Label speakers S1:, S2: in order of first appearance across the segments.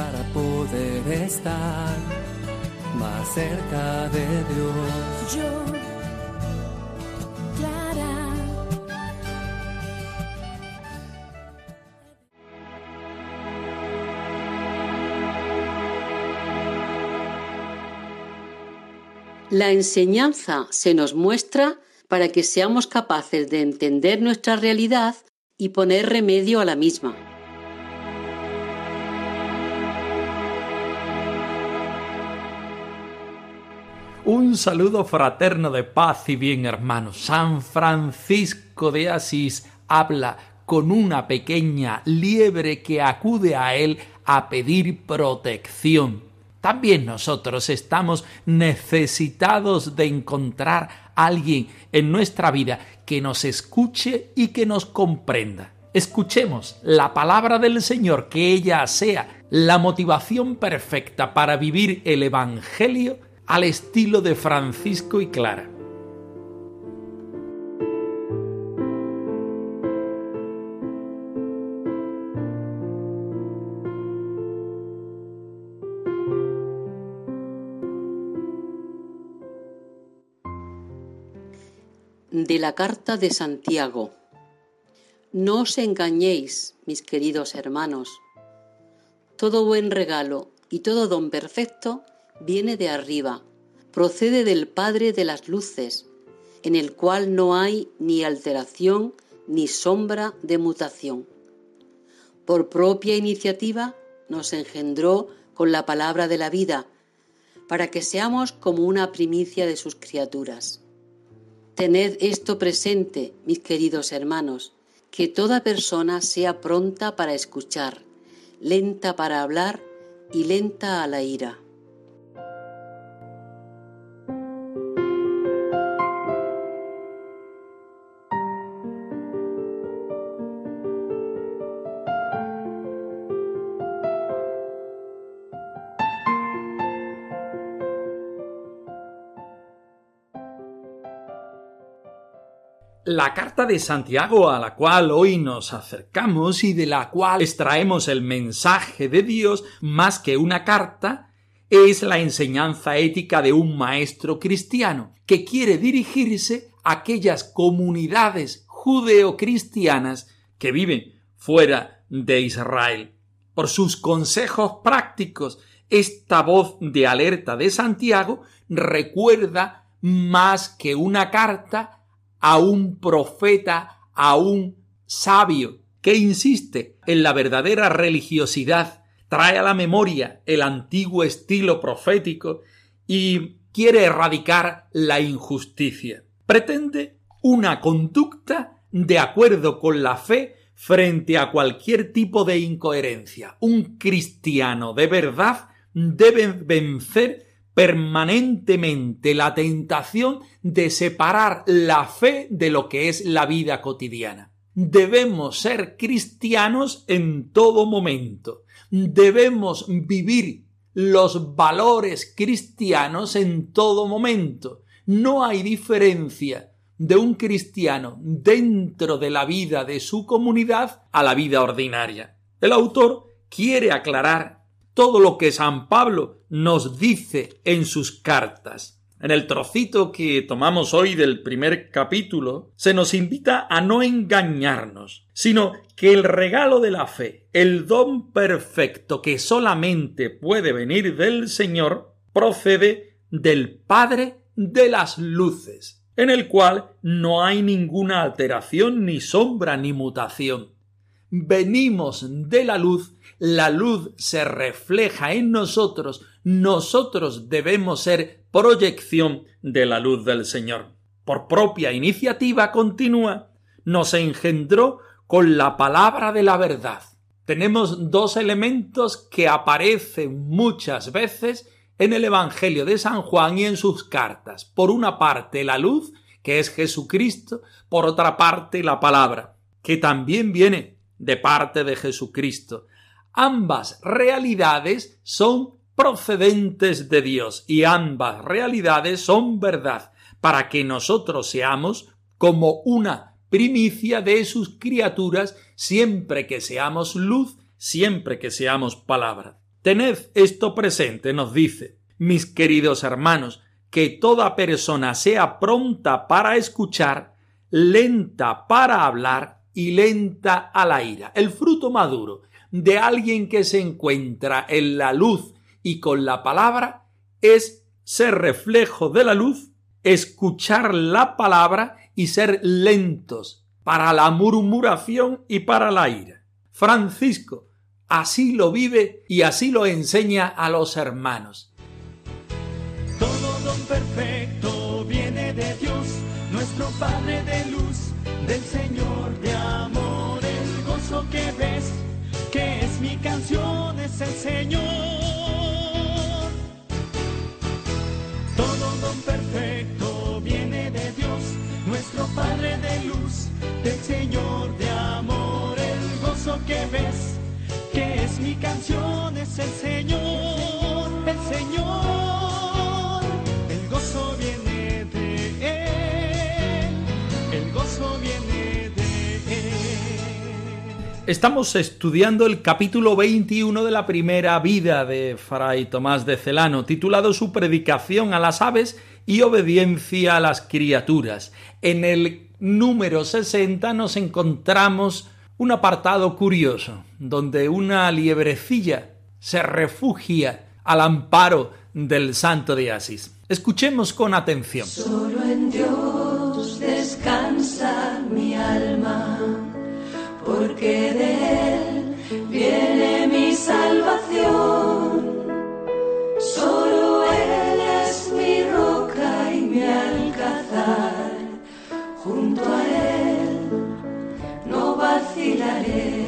S1: Para poder estar más cerca de Dios.
S2: Yo, Clara.
S3: La enseñanza se nos muestra para que seamos capaces de entender nuestra realidad y poner remedio a la misma.
S4: Un saludo fraterno de paz y bien, hermanos. San Francisco de Asís habla con una pequeña liebre que acude a él a pedir protección. También nosotros estamos necesitados de encontrar a alguien en nuestra vida que nos escuche y que nos comprenda. Escuchemos la palabra del Señor, que ella sea la motivación perfecta para vivir el Evangelio al estilo de Francisco y Clara.
S3: De la carta de Santiago. No os engañéis, mis queridos hermanos. Todo buen regalo y todo don perfecto viene de arriba, procede del Padre de las Luces, en el cual no hay ni alteración ni sombra de mutación. Por propia iniciativa nos engendró con la palabra de la vida, para que seamos como una primicia de sus criaturas. Tened esto presente, mis queridos hermanos, que toda persona sea pronta para escuchar, lenta para hablar y lenta a la ira.
S4: La carta de Santiago a la cual hoy nos acercamos y de la cual extraemos el mensaje de Dios más que una carta, es la enseñanza ética de un maestro cristiano que quiere dirigirse a aquellas comunidades judeocristianas que viven fuera de Israel. Por sus consejos prácticos, esta voz de alerta de Santiago recuerda más que una carta a un profeta, a un sabio, que insiste en la verdadera religiosidad, trae a la memoria el antiguo estilo profético y quiere erradicar la injusticia. Pretende una conducta de acuerdo con la fe frente a cualquier tipo de incoherencia. Un cristiano de verdad debe vencer permanentemente la tentación de separar la fe de lo que es la vida cotidiana. Debemos ser cristianos en todo momento. Debemos vivir los valores cristianos en todo momento. No hay diferencia de un cristiano dentro de la vida de su comunidad a la vida ordinaria. El autor quiere aclarar todo lo que San Pablo nos dice en sus cartas. En el trocito que tomamos hoy del primer capítulo, se nos invita a no engañarnos, sino que el regalo de la fe, el don perfecto que solamente puede venir del Señor, procede del Padre de las luces, en el cual no hay ninguna alteración, ni sombra, ni mutación. Venimos de la luz, la luz se refleja en nosotros, nosotros debemos ser proyección de la luz del Señor. Por propia iniciativa continua, nos engendró con la palabra de la verdad. Tenemos dos elementos que aparecen muchas veces en el Evangelio de San Juan y en sus cartas. Por una parte la luz, que es Jesucristo, por otra parte la palabra, que también viene de parte de Jesucristo. Ambas realidades son procedentes de Dios y ambas realidades son verdad para que nosotros seamos como una primicia de sus criaturas siempre que seamos luz, siempre que seamos palabra. Tened esto presente, nos dice, mis queridos hermanos, que toda persona sea pronta para escuchar, lenta para hablar y lenta a la ira. El fruto maduro de alguien que se encuentra en la luz y con la palabra es ser reflejo de la luz, escuchar la palabra y ser lentos para la murmuración y para la ira. Francisco así lo vive y así lo enseña a los hermanos.
S2: Todo don perfecto viene de Dios, nuestro Padre de luz, del Señor de amor, el gozo que ves, que es mi canción, es el Señor. Todo don perfecto viene de Dios, nuestro Padre de luz, del Señor de amor, el gozo que ves, que es mi canción, es el Señor,
S4: Estamos estudiando el capítulo 21 de la primera vida de Fray Tomás de Celano, titulado Su predicación a las aves y obediencia a las criaturas. En el número 60 nos encontramos un apartado curioso, donde una liebrecilla se refugia al amparo del santo de Asís. Escuchemos con atención.
S5: Solo en Dios descansa mi alma, porque de Él viene mi salvación. Solo Él es mi roca y mi alcázar, junto a Él no vacilaré.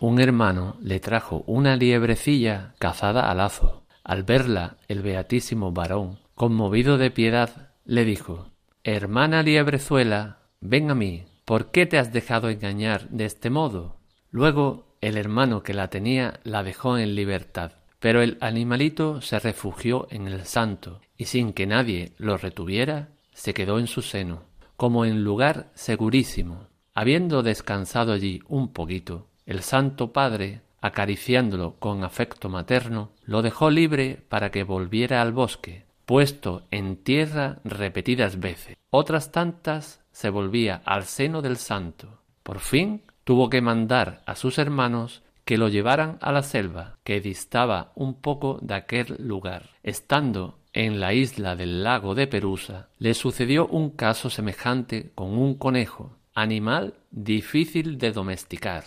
S6: Un hermano le trajo una liebrecilla cazada a lazo. Al verla, el beatísimo varón, conmovido de piedad, le dijo Hermana liebrezuela, ven a mí. ¿Por qué te has dejado engañar de este modo? Luego el hermano que la tenía la dejó en libertad. Pero el animalito se refugió en el santo, y sin que nadie lo retuviera, se quedó en su seno, como en lugar segurísimo. Habiendo descansado allí un poquito, el Santo Padre, acariciándolo con afecto materno, lo dejó libre para que volviera al bosque, puesto en tierra repetidas veces. Otras tantas se volvía al seno del santo. Por fin tuvo que mandar a sus hermanos que lo llevaran a la selva, que distaba un poco de aquel lugar. Estando en la isla del lago de Perusa, le sucedió un caso semejante con un conejo, animal difícil de domesticar.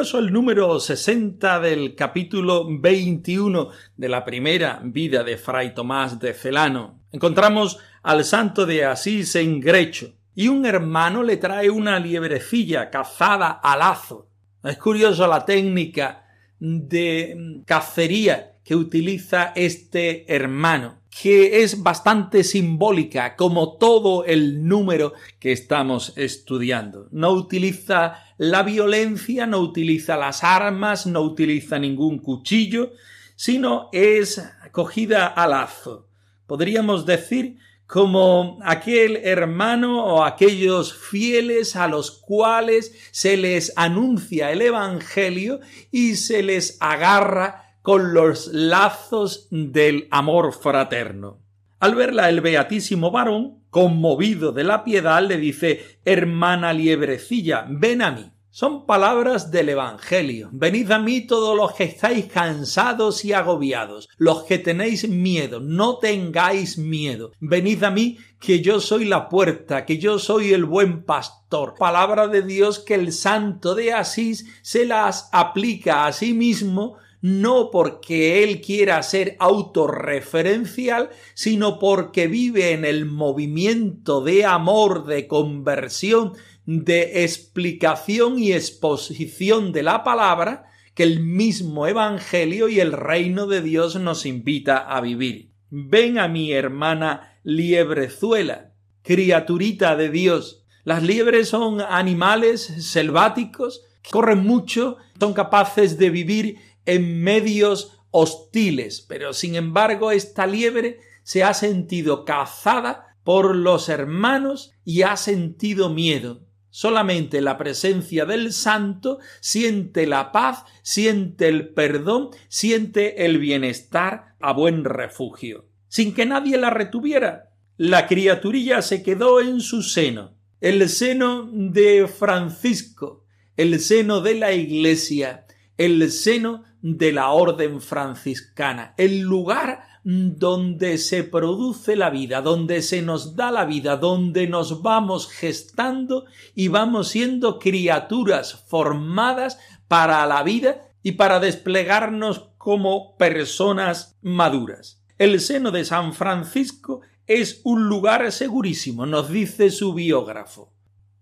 S4: Curioso el número 60 del capítulo 21 de la primera vida de Fray Tomás de Celano. Encontramos al santo de Asís en Grecho y un hermano le trae una liebrecilla cazada a lazo. Es curioso la técnica de cacería que utiliza este hermano, que es bastante simbólica, como todo el número que estamos estudiando. No utiliza la violencia, no utiliza las armas, no utiliza ningún cuchillo, sino es cogida a lazo. Podríamos decir como aquel hermano o aquellos fieles a los cuales se les anuncia el Evangelio y se les agarra con los lazos del amor fraterno. Al verla el beatísimo varón, conmovido de la piedad, le dice Hermana liebrecilla, ven a mí. Son palabras del Evangelio. Venid a mí todos los que estáis cansados y agobiados, los que tenéis miedo, no tengáis miedo. Venid a mí que yo soy la puerta, que yo soy el buen pastor. Palabra de Dios que el santo de Asís se las aplica a sí mismo no porque él quiera ser autorreferencial, sino porque vive en el movimiento de amor, de conversión, de explicación y exposición de la palabra que el mismo Evangelio y el reino de Dios nos invita a vivir. Ven a mi hermana liebrezuela, criaturita de Dios. Las liebres son animales selváticos, corren mucho, son capaces de vivir en medios hostiles, pero sin embargo esta liebre se ha sentido cazada por los hermanos y ha sentido miedo. Solamente la presencia del santo siente la paz, siente el perdón, siente el bienestar a buen refugio. Sin que nadie la retuviera, la criaturilla se quedó en su seno, el seno de Francisco, el seno de la Iglesia, el seno de la orden franciscana, el lugar donde se produce la vida, donde se nos da la vida, donde nos vamos gestando y vamos siendo criaturas formadas para la vida y para desplegarnos como personas maduras. El seno de San Francisco es un lugar segurísimo, nos dice su biógrafo.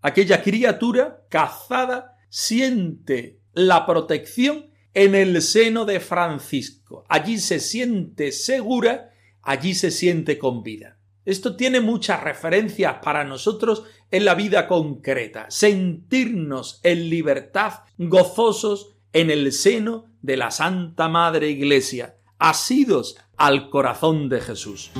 S4: Aquella criatura cazada siente la protección en el seno de Francisco. Allí se siente segura, allí se siente con vida. Esto tiene muchas referencias para nosotros en la vida concreta. Sentirnos en libertad, gozosos en el seno de la Santa Madre Iglesia, asidos al corazón de Jesús.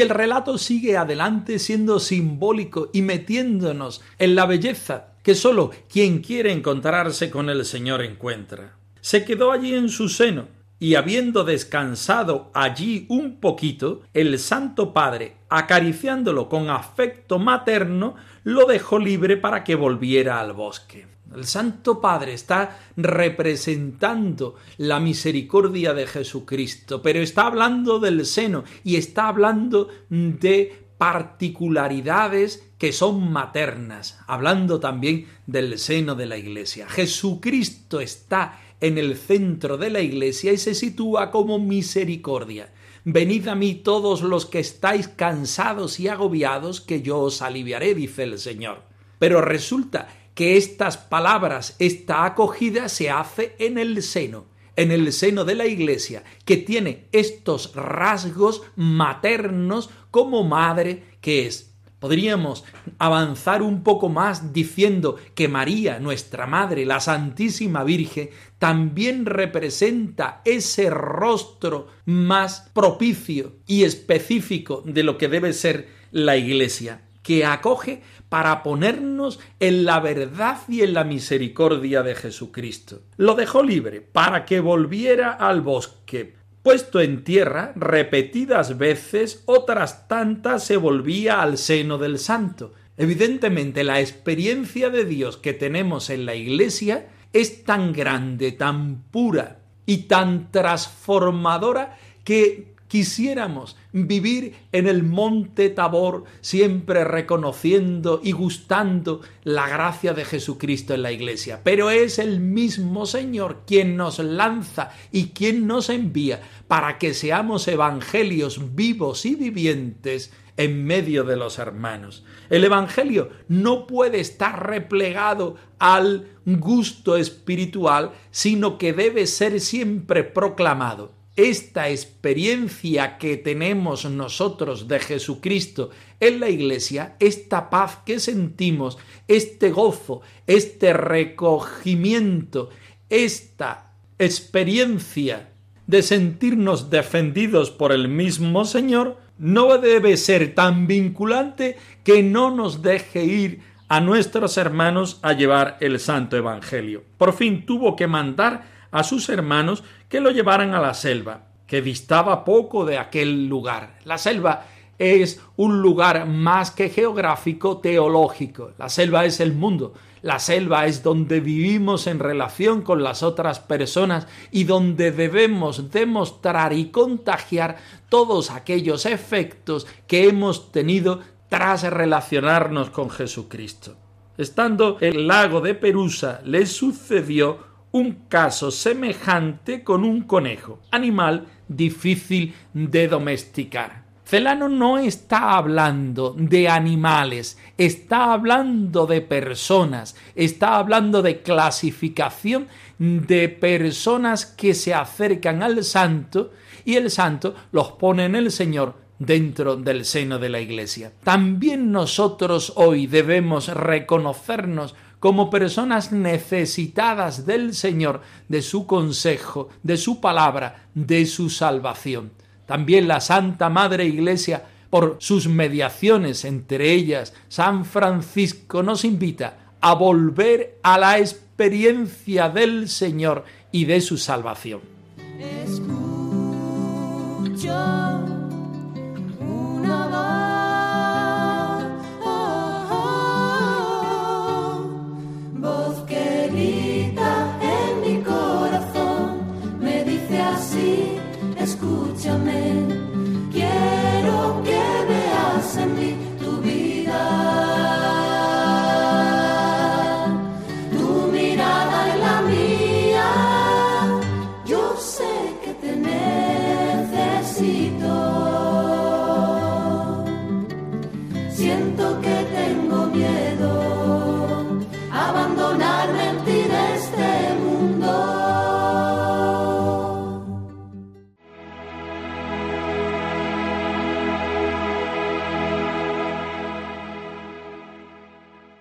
S7: Y
S4: el relato sigue adelante siendo simbólico y metiéndonos en la belleza que sólo quien quiere encontrarse con el Señor encuentra. Se quedó allí en su seno, y habiendo descansado allí un poquito, el Santo Padre, acariciándolo con afecto materno, lo dejó libre para que volviera al bosque. El Santo Padre está representando la misericordia de Jesucristo, pero está hablando del seno y está hablando de particularidades que son maternas, hablando también del seno de la Iglesia. Jesucristo está en el centro de la Iglesia y se sitúa como misericordia. Venid a mí todos los que estáis cansados y agobiados, que yo os aliviaré, dice el Señor. Pero resulta que estas palabras, esta acogida se hace en el seno, en el seno de la Iglesia, que tiene estos rasgos maternos como madre que es. Podríamos avanzar un poco más diciendo que María, nuestra Madre, la Santísima Virgen, también representa ese rostro más propicio y específico de lo que debe ser la Iglesia, que acoge para ponernos en la verdad y en la misericordia de Jesucristo. Lo dejó libre para que volviera al bosque. Puesto en tierra, repetidas veces, otras tantas se volvía al seno del santo. Evidentemente, la experiencia de Dios que tenemos en la Iglesia es tan grande, tan pura y tan transformadora que quisiéramos vivir en el monte Tabor, siempre reconociendo y gustando la gracia de Jesucristo en la iglesia. Pero es el mismo Señor quien nos lanza y quien nos envía para que seamos evangelios vivos y vivientes en medio de los hermanos. El Evangelio no puede estar replegado al gusto espiritual, sino que debe ser siempre proclamado esta experiencia que tenemos nosotros de Jesucristo en la iglesia, esta paz que sentimos, este gozo, este recogimiento, esta experiencia de sentirnos defendidos por el mismo Señor, no debe ser tan vinculante que no nos deje ir a nuestros hermanos a llevar el Santo Evangelio. Por fin tuvo que mandar a sus hermanos que lo llevaran a la selva, que distaba poco de aquel lugar. La selva es un lugar más que geográfico, teológico. La selva es el mundo. La selva es donde vivimos en relación con las otras personas y donde debemos demostrar y contagiar todos aquellos efectos que hemos tenido tras relacionarnos con Jesucristo. Estando en el lago de Perusa, le sucedió un caso semejante con un conejo, animal difícil de domesticar. Celano no está hablando de animales, está hablando de personas, está hablando de clasificación de personas que se acercan al santo y el santo los pone en el Señor dentro del seno de la Iglesia. También nosotros hoy debemos reconocernos como personas necesitadas del Señor, de su consejo, de su palabra, de su salvación. También la Santa Madre Iglesia, por sus mediaciones, entre ellas San Francisco, nos invita a volver a la experiencia del Señor y de su salvación.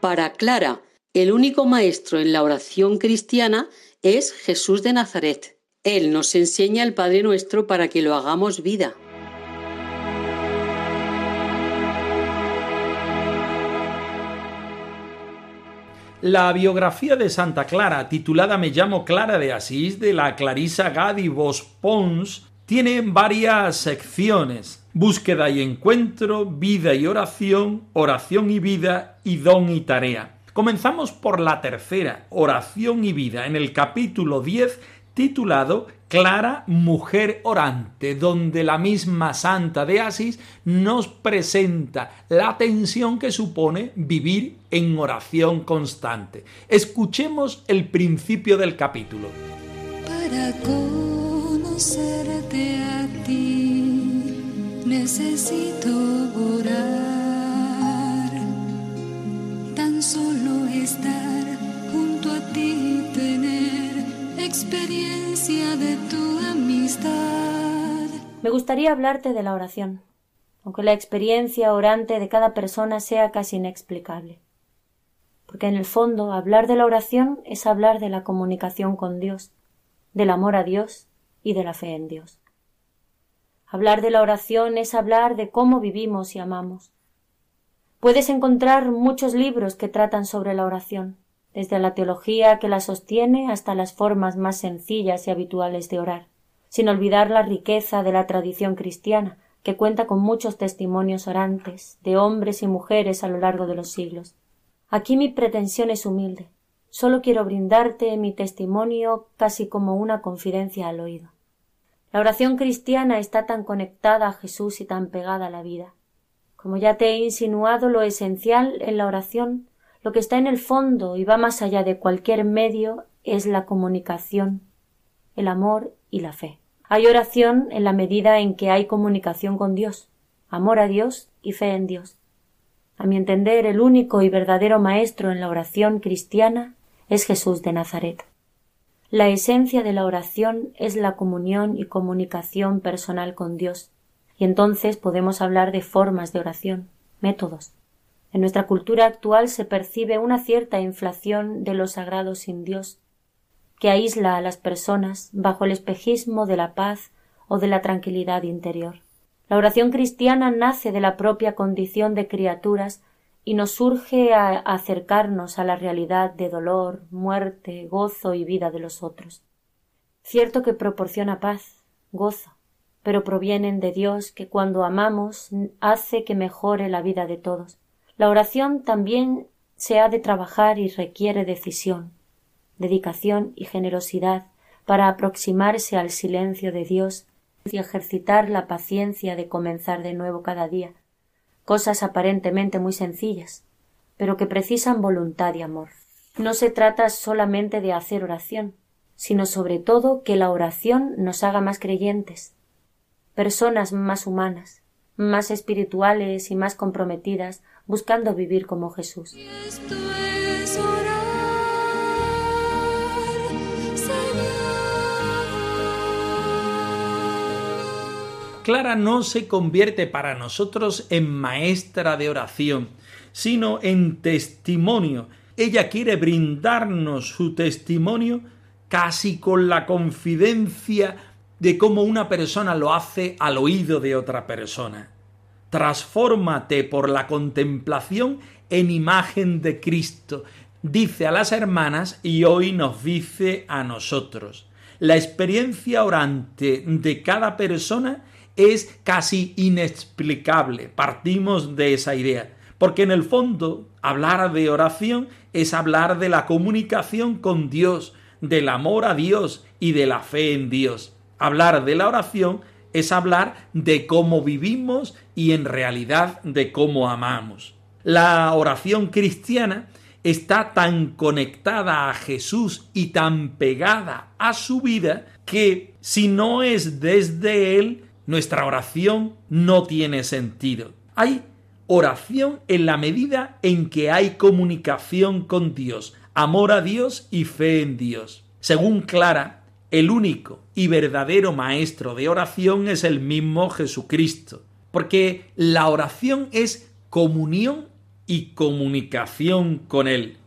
S3: Para Clara, el único maestro en la oración cristiana es Jesús de Nazaret. Él nos enseña el Padre Nuestro para que lo hagamos vida.
S4: La biografía de Santa Clara, titulada Me llamo Clara de Asís, de la Clarisa Gadi Vos Pons, tiene varias secciones. Búsqueda y encuentro, vida y oración, oración y vida y don y tarea. Comenzamos por la tercera, oración y vida, en el capítulo 10 titulado Clara Mujer Orante, donde la misma Santa de Asís nos presenta la tensión que supone vivir en oración constante. Escuchemos el principio del capítulo.
S5: Para conocerte necesito orar, tan solo estar junto a ti, tener experiencia de tu amistad.
S8: Me gustaría hablarte de la oración, aunque la experiencia orante de cada persona sea casi inexplicable. Porque en el fondo hablar de la oración es hablar de la comunicación con Dios, del amor a Dios y de la fe en Dios. Hablar de la oración es hablar de cómo vivimos y amamos. Puedes encontrar muchos libros que tratan sobre la oración, desde la teología que la sostiene hasta las formas más sencillas y habituales de orar, sin olvidar la riqueza de la tradición cristiana, que cuenta con muchos testimonios orantes de hombres y mujeres a lo largo de los siglos. Aquí mi pretensión es humilde, Solo quiero brindarte mi testimonio casi como una confidencia al oído. La oración cristiana está tan conectada a Jesús y tan pegada a la vida. Como ya te he insinuado, lo esencial en la oración, lo que está en el fondo y va más allá de cualquier medio, es la comunicación, el amor y la fe. Hay oración en la medida en que hay comunicación con Dios, amor a Dios y fe en Dios. A mi entender, el único y verdadero maestro en la oración cristiana es Jesús de Nazaret. La esencia de la oración es la comunión y comunicación personal con Dios, y entonces podemos hablar de formas de oración, métodos. En nuestra cultura actual se percibe una cierta inflación de lo sagrado sin Dios, que aísla a las personas bajo el espejismo de la paz o de la tranquilidad interior. La oración cristiana nace de la propia condición de criaturas y nos surge a acercarnos a la realidad de dolor, muerte, gozo y vida de los otros. Cierto que proporciona paz, gozo, pero provienen de Dios que cuando amamos hace que mejore la vida de todos. La oración también se ha de trabajar y requiere decisión, dedicación y generosidad para aproximarse al silencio de Dios y ejercitar la paciencia de comenzar de nuevo cada día, cosas aparentemente muy sencillas, pero que precisan voluntad y amor. No se trata solamente de hacer oración, sino sobre todo que la oración nos haga más creyentes, personas más humanas, más espirituales y más comprometidas, buscando vivir como Jesús.
S4: Clara no se convierte para nosotros en maestra de oración, sino en testimonio. Ella quiere brindarnos su testimonio casi con la confidencia de cómo una persona lo hace al oído de otra persona. Transfórmate por la contemplación en imagen de Cristo, dice a las hermanas y hoy nos dice a nosotros. La experiencia orante de cada persona es casi inexplicable. Partimos de esa idea. Porque en el fondo, hablar de oración es hablar de la comunicación con Dios, del amor a Dios y de la fe en Dios. Hablar de la oración es hablar de cómo vivimos y en realidad de cómo amamos. La oración cristiana está tan conectada a Jesús y tan pegada a su vida que si no es desde Él, nuestra oración no tiene sentido. Hay oración en la medida en que hay comunicación con Dios, amor a Dios y fe en Dios. Según Clara, el único y verdadero maestro de oración es el mismo Jesucristo, porque la oración es comunión y comunicación con Él,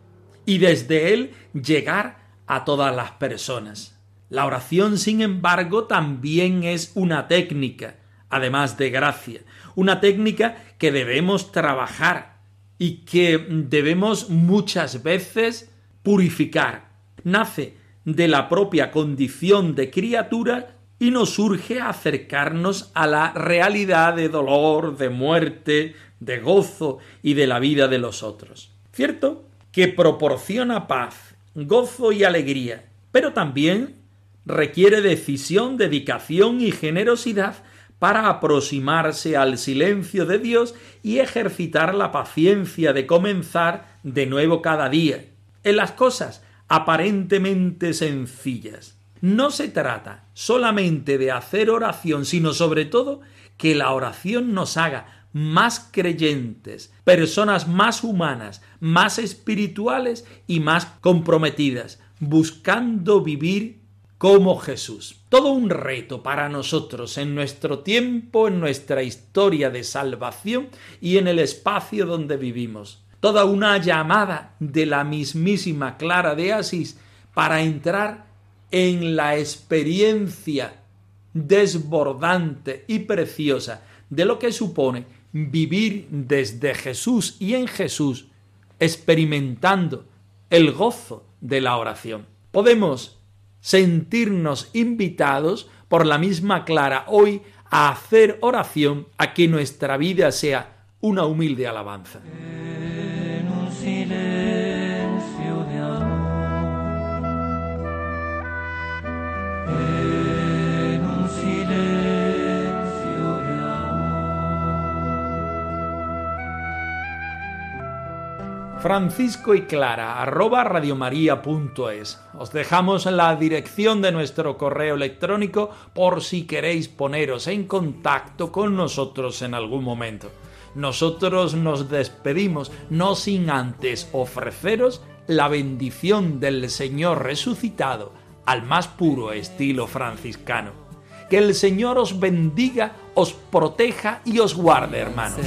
S4: y desde Él llegar a todas las personas. La oración, sin embargo, también es una técnica, además de gracia, una técnica que debemos trabajar y que debemos muchas veces purificar. Nace de la propia condición de criatura y nos surge acercarnos a la realidad de dolor, de muerte, de gozo y de la vida de los otros. ¿Cierto? Que proporciona paz, gozo y alegría, pero también requiere decisión, dedicación y generosidad para aproximarse al silencio de Dios y ejercitar la paciencia de comenzar de nuevo cada día. En las cosas aparentemente sencillas. No se trata solamente de hacer oración, sino sobre todo que la oración nos haga más creyentes, personas más humanas, más espirituales y más comprometidas, buscando vivir como Jesús. Todo un reto para nosotros en nuestro tiempo, en nuestra historia de salvación y en el espacio donde vivimos toda una llamada de la mismísima Clara de Asís para entrar en la experiencia desbordante y preciosa de lo que supone vivir desde Jesús y en Jesús, experimentando el gozo de la oración. Podemos sentirnos invitados por la misma Clara hoy a hacer oración, a que nuestra vida sea una humilde alabanza. Francisco y Clara, arroba radiomaria.es. Os dejamos la dirección de nuestro correo electrónico por si queréis poneros en contacto con nosotros en algún momento. Nosotros nos despedimos no sin antes ofreceros la bendición del Señor resucitado al más puro estilo franciscano. Que el Señor os bendiga, os proteja y os guarde, hermanos.